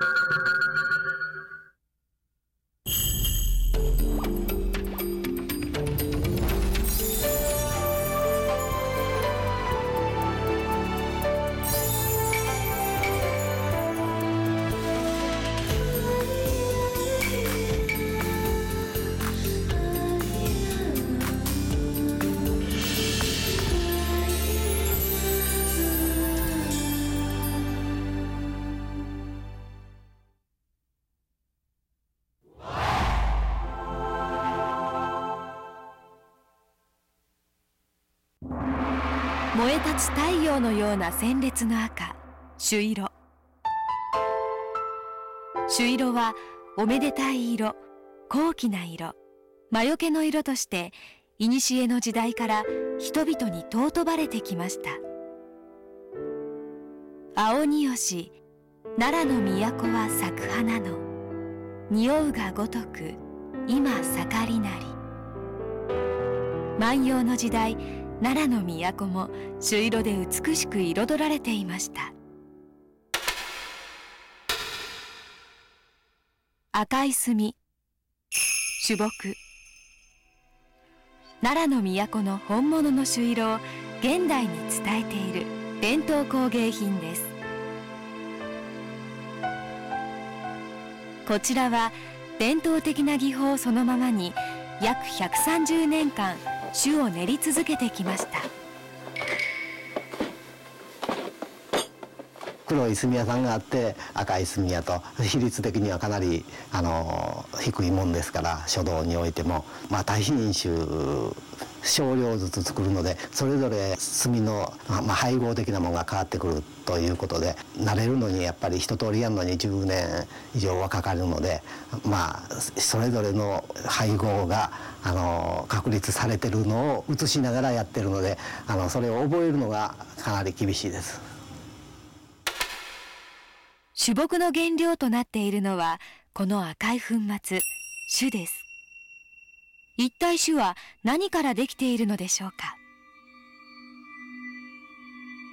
you 立つ太陽のような鮮烈な赤朱色。朱色はおめでたい色高貴な色。魔除けの色として古の時代から人々に尊ばれてきました。青によし奈良の都は咲く花の匂うがごとく今盛りなり。万葉の時代奈良の都も朱色で美しく彩られていました。赤い墨。朱木奈良の都の本物の朱色を現代に伝えている伝統工芸品です。こちらは伝統的な技法そのままに約130年間種を練り続けてきました。黒い炭屋さんがあって赤い炭屋と比率的にはかなりあの低いもんですから書道においても、まあ、大品種少量ずつ作るのでそれぞれ炭の、まあ、配合的なものが変わってくるということで慣れるのにやっぱり一通りやるのに10年以上はかかるのでまあそれぞれの配合があの確立されてるのを映しながらやってるのであのそれを覚えるのがかなり厳しいです。種木の原料となっているのはこの赤い粉末種です。一体種は何からできているのでしょうか？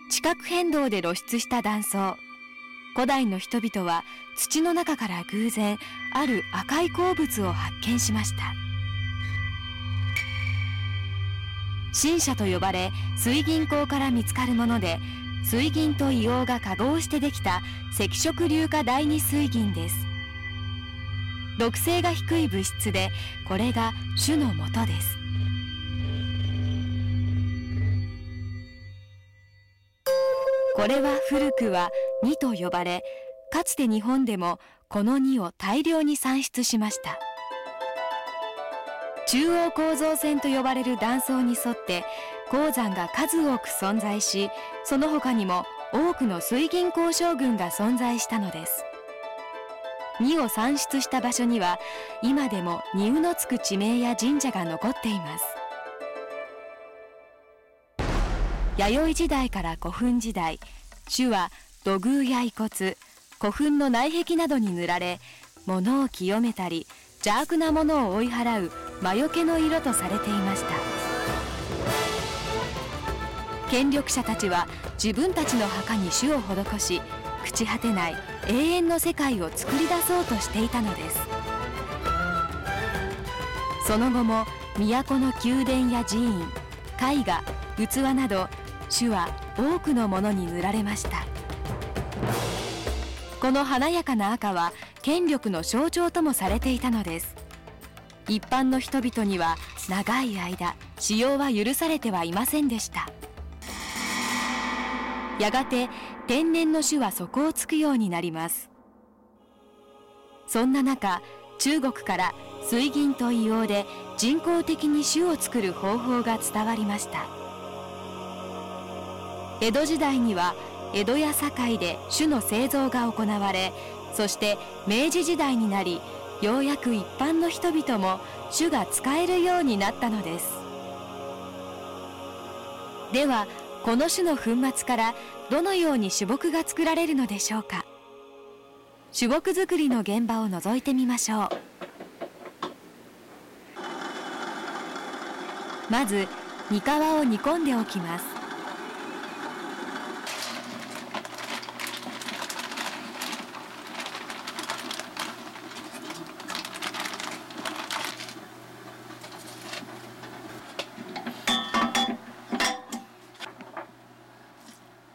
地殻変動で露出した断層。古代の人々は土の中から偶然ある赤い鉱物を発見しました。新車と呼ばれ水銀鉱から見つかるもので水銀と硫黄が化合してできた赤色硫化第二水銀です。毒性が低い物質でこれが種の元です。これは古くは2と呼ばれかつて日本でもこの2を大量に産出しました。中央構造線と呼ばれる断層に沿って鉱山が数多く存在しその他にも多くの水銀鉱将軍が存在したのです。2を産出した場所には今でも荷のつく地名や神社が残っています。弥生時代から古墳時代種は土偶や遺骨古墳の内壁などに塗られ物を清めたり邪悪なものを追い払う魔除けの色とされていました。権力者たちは自分たちの墓に種を施し朽ち果てない永遠の世界を作り出そうとしていたのです。その後も都の宮殿や寺院絵画器など種は多くのものに塗られました。この華やかな赤は権力の象徴ともされていたのです。一般の人々には長い間使用は許されてはいませんでした。やがて天然の種は底をつくようになります。そんな中中国から水銀と硫黄で人工的に種を作る方法が伝わりました。江戸時代には江戸や堺で種の製造が行われそして明治時代になりようやく一般の人々も種が使えるようになったのです。ではこの種の粉末からどのように種木が作られるのでしょうか。種木作りの現場を覗いてみましょう。まず煮皮を煮込んでおきます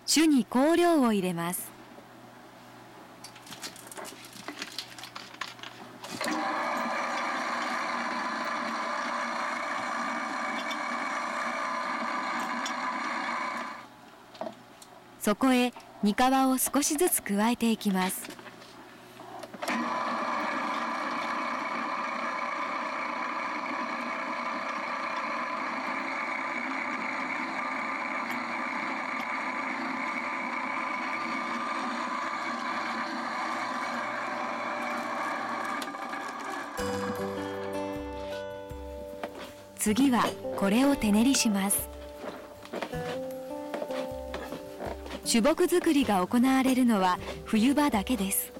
酒に香料を入れます。そこへ煮皮を少しずつ加えていきます。次はこれを手練りします。酒木作りが行われるのは冬場だけです。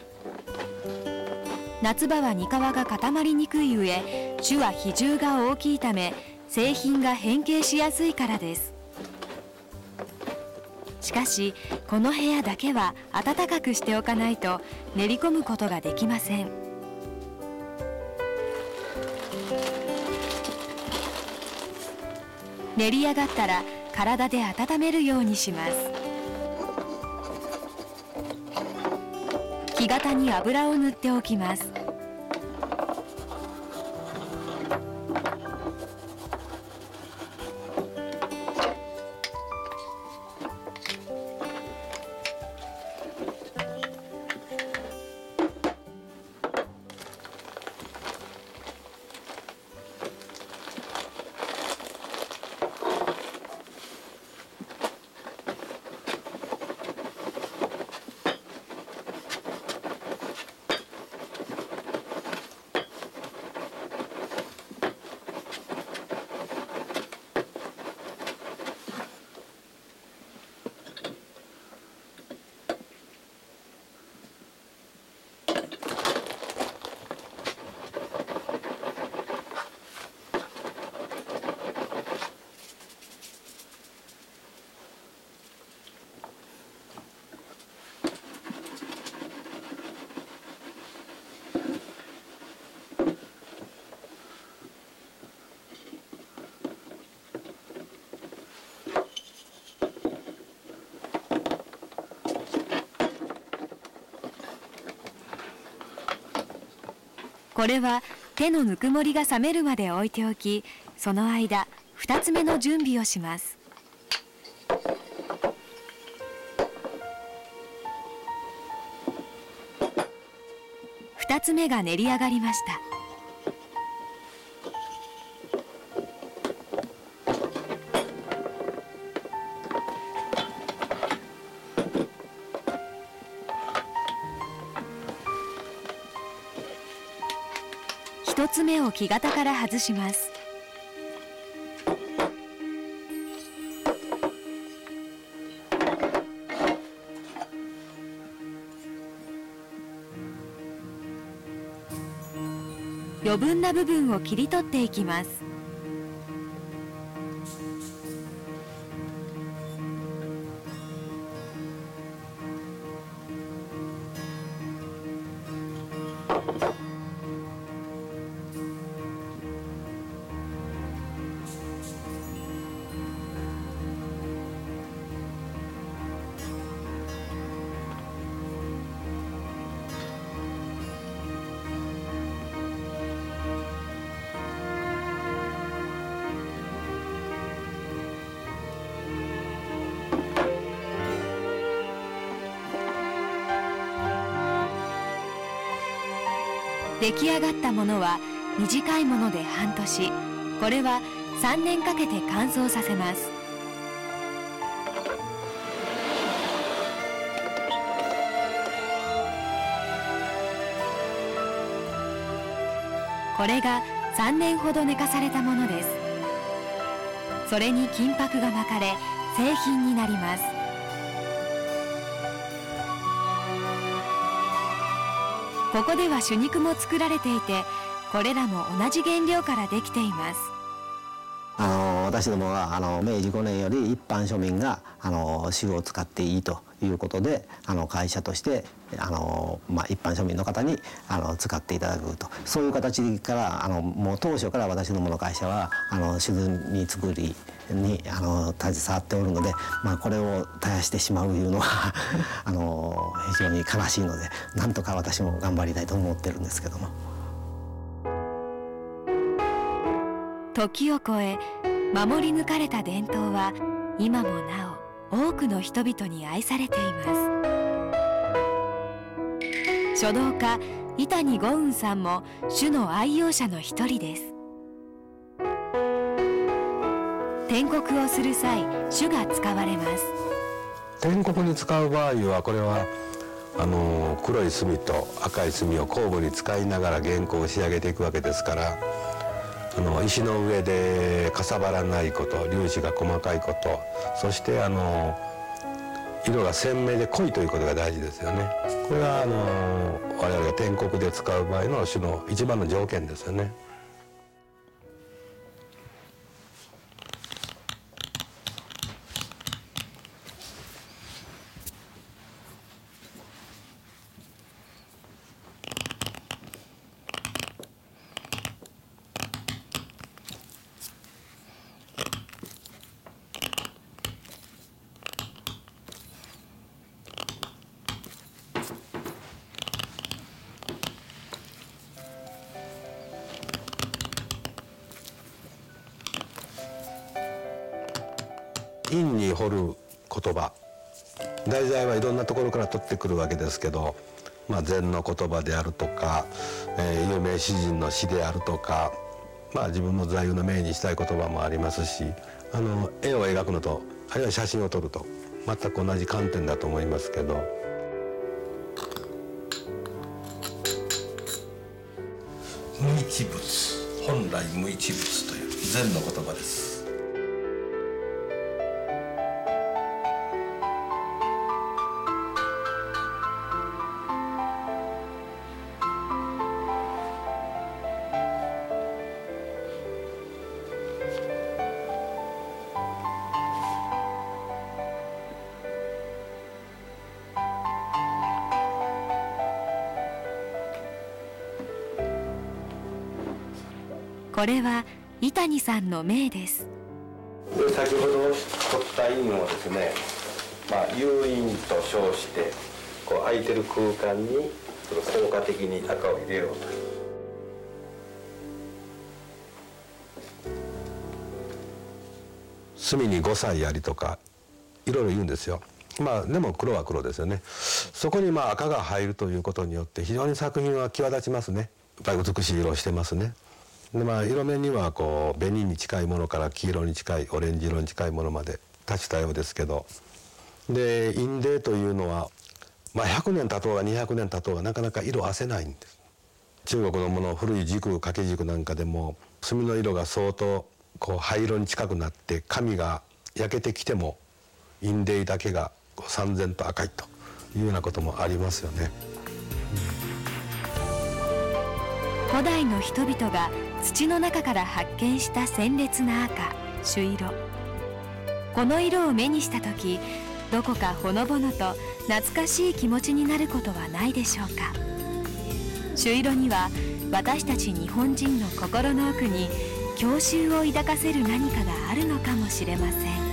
夏場は煮皮が固まりにくい上酒は比重が大きいため製品が変形しやすいからです。しかしこの部屋だけは暖かくしておかないと練り込むことができません。練り上がったら体で温めるようにします。木型に油を塗っておきます。これは手のぬくもりが冷めるまで置いておきその間2つ目の準備をします。2つ目が練り上がりました。目を木型から外します。余分な部分を切り取っていきます。出来上がったものは短いもので半年。これは3年かけて乾燥させます。これが3年ほど寝かされたものです。それに金箔が巻かれ製品になります。ここでは酒肉も作られていてこれらも同じ原料からできています。私どもはあの明治5年より一般庶民があの酒を使っていいということであの会社としてあの、まあ、一般庶民の方にあの使っていただくとそういう形からあのもう当初から私どもの会社はあの酒造作りにあの携わっておるので、まあ、これを絶やしてしまういうのは あの非常に悲しいのでなんとか私も頑張りたいと思ってるんですけども。時を超え守り抜かれた伝統は今もなお多くの人々に愛されています。書道家伊谷五雲さんも種の愛用者の一人です。天国をする際種が使われます。天国に使う場合はこれはあの黒い墨と赤い墨を交互に使いながら原稿を仕上げていくわけですからあの石の上でかさばらないこと粒子が細かいことそしてあの色が鮮明で濃いということが大事ですよね。これがあの我々が天国で使う場合の種の一番の条件ですよね。掘る言葉。題材はいろんなところから取ってくるわけですけど、まあ、禅の言葉であるとか、えー、有名詩人の詩であるとか、まあ、自分の座右の銘にしたい言葉もありますしあの絵を描くのとあるいは写真を撮ると全く同じ観点だと思いますけど。無一物。本来無一物という禅の言葉です。これは伊谷さんの銘です。先ほど取った印をですね、まあ、誘引と称してこう空いてる空間に効果的に赤を入れようと。隅に5歳ありとかいろいろ言うんですよ。まあでも黒は黒ですよね。そこにまあ赤が入るということによって非常に作品は際立ちますね。やっぱり美しい色をしてますねでまあ色目にはこう紅に近いものから黄色に近いオレンジ色に近いものまで多種多様ですけどで印泥というのは、まあ、100年経とうが200年経とうがなかなか色あせないんです中国のもの古い軸掛け軸なんかでも墨の色が相当こう灰色に近くなって紙が焼けてきても印泥だけが三千と赤いというようなこともありますよね。古代の人々が土の中から発見した鮮烈な赤朱色。この色を目にした時どこかほのぼのと懐かしい気持ちになることはないでしょうか。朱色には私たち日本人の心の奥に郷愁を抱かせる何かがあるのかもしれません。